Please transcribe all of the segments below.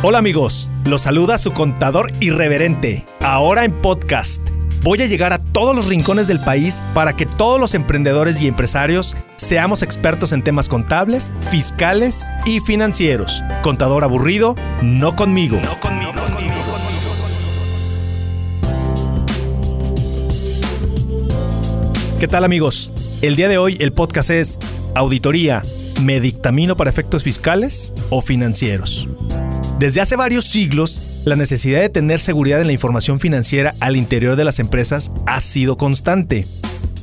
Hola amigos, los saluda su contador irreverente, ahora en podcast. Voy a llegar a todos los rincones del país para que todos los emprendedores y empresarios seamos expertos en temas contables, fiscales y financieros. Contador aburrido, no conmigo. No conmigo. ¿Qué tal amigos? El día de hoy el podcast es Auditoría, ¿me dictamino para efectos fiscales o financieros? Desde hace varios siglos, la necesidad de tener seguridad en la información financiera al interior de las empresas ha sido constante.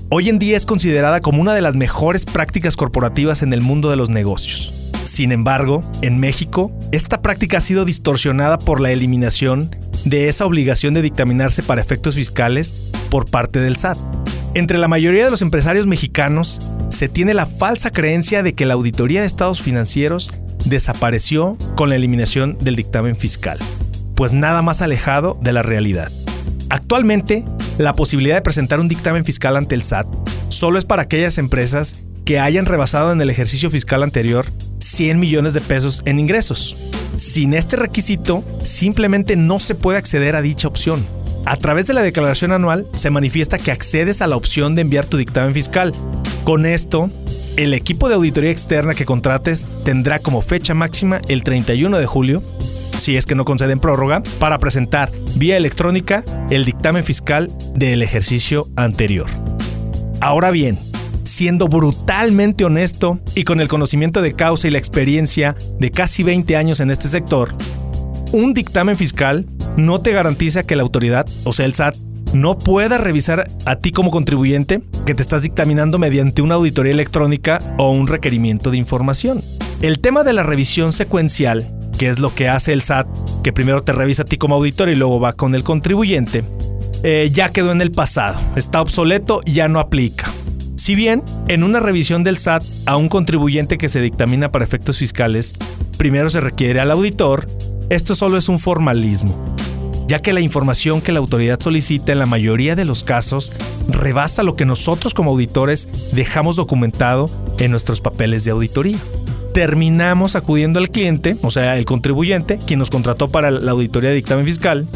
Hoy en día es considerada como una de las mejores prácticas corporativas en el mundo de los negocios. Sin embargo, en México, esta práctica ha sido distorsionada por la eliminación de esa obligación de dictaminarse para efectos fiscales por parte del SAT. Entre la mayoría de los empresarios mexicanos se tiene la falsa creencia de que la auditoría de estados financieros desapareció con la eliminación del dictamen fiscal, pues nada más alejado de la realidad. Actualmente, la posibilidad de presentar un dictamen fiscal ante el SAT solo es para aquellas empresas que hayan rebasado en el ejercicio fiscal anterior 100 millones de pesos en ingresos. Sin este requisito, simplemente no se puede acceder a dicha opción. A través de la declaración anual se manifiesta que accedes a la opción de enviar tu dictamen fiscal. Con esto, el equipo de auditoría externa que contrates tendrá como fecha máxima el 31 de julio, si es que no conceden prórroga, para presentar vía electrónica el dictamen fiscal del ejercicio anterior. Ahora bien, siendo brutalmente honesto y con el conocimiento de causa y la experiencia de casi 20 años en este sector, un dictamen fiscal no te garantiza que la autoridad, o sea el SAT, no pueda revisar a ti como contribuyente que te estás dictaminando mediante una auditoría electrónica o un requerimiento de información. El tema de la revisión secuencial, que es lo que hace el SAT, que primero te revisa a ti como auditor y luego va con el contribuyente, eh, ya quedó en el pasado, está obsoleto ya no aplica. Si bien en una revisión del SAT a un contribuyente que se dictamina para efectos fiscales, primero se requiere al auditor, esto solo es un formalismo ya que la información que la autoridad solicita en la mayoría de los casos rebasa lo que nosotros como auditores dejamos documentado en nuestros papeles de auditoría. Terminamos acudiendo al cliente, o sea, el contribuyente, quien nos contrató para la auditoría de dictamen fiscal,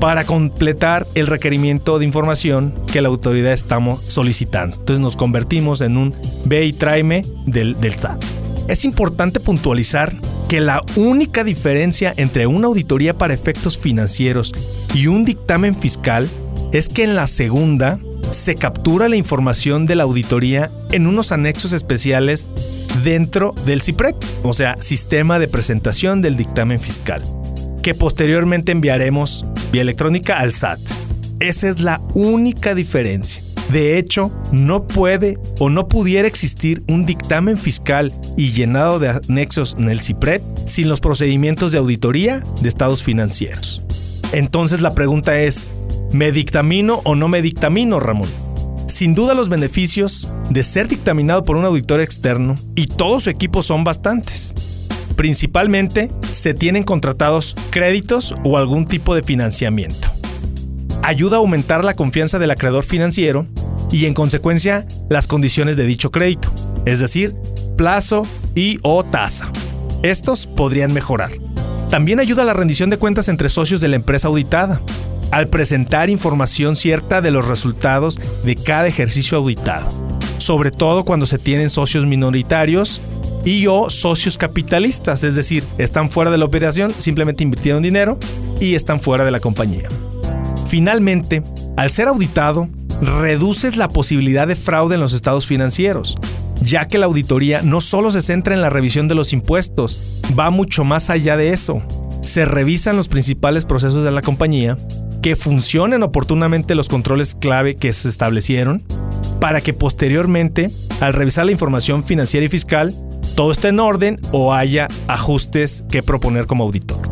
para completar el requerimiento de información que la autoridad estamos solicitando. Entonces nos convertimos en un ve y tráeme del, del SAT. Es importante puntualizar que la única diferencia entre una auditoría para efectos financieros y un dictamen fiscal es que en la segunda se captura la información de la auditoría en unos anexos especiales dentro del CIPREC, o sea, sistema de presentación del dictamen fiscal, que posteriormente enviaremos vía electrónica al SAT. Esa es la única diferencia. De hecho, no puede o no pudiera existir un dictamen fiscal y llenado de anexos en el CIPRED sin los procedimientos de auditoría de estados financieros. Entonces la pregunta es, ¿me dictamino o no me dictamino, Ramón? Sin duda los beneficios de ser dictaminado por un auditor externo y todo su equipo son bastantes. Principalmente se tienen contratados créditos o algún tipo de financiamiento ayuda a aumentar la confianza del acreedor financiero y en consecuencia las condiciones de dicho crédito, es decir, plazo y o tasa. Estos podrían mejorar. También ayuda a la rendición de cuentas entre socios de la empresa auditada, al presentar información cierta de los resultados de cada ejercicio auditado, sobre todo cuando se tienen socios minoritarios y o socios capitalistas, es decir, están fuera de la operación, simplemente invirtieron dinero y están fuera de la compañía. Finalmente, al ser auditado, reduces la posibilidad de fraude en los estados financieros, ya que la auditoría no solo se centra en la revisión de los impuestos, va mucho más allá de eso. Se revisan los principales procesos de la compañía, que funcionen oportunamente los controles clave que se establecieron, para que posteriormente, al revisar la información financiera y fiscal, todo esté en orden o haya ajustes que proponer como auditor.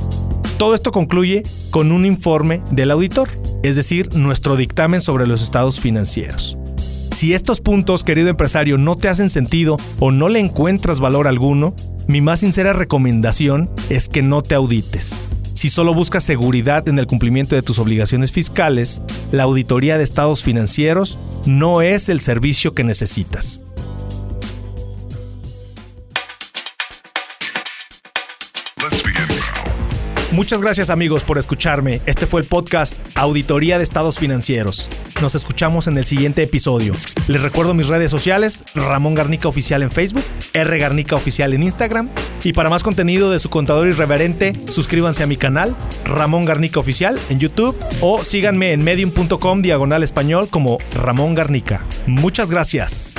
Todo esto concluye con un informe del auditor, es decir, nuestro dictamen sobre los estados financieros. Si estos puntos, querido empresario, no te hacen sentido o no le encuentras valor alguno, mi más sincera recomendación es que no te audites. Si solo buscas seguridad en el cumplimiento de tus obligaciones fiscales, la auditoría de estados financieros no es el servicio que necesitas. Muchas gracias amigos por escucharme. Este fue el podcast Auditoría de Estados Financieros. Nos escuchamos en el siguiente episodio. Les recuerdo mis redes sociales, Ramón Garnica Oficial en Facebook, R Garnica Oficial en Instagram. Y para más contenido de su contador irreverente, suscríbanse a mi canal, Ramón Garnica Oficial en YouTube o síganme en medium.com diagonal español como Ramón Garnica. Muchas gracias.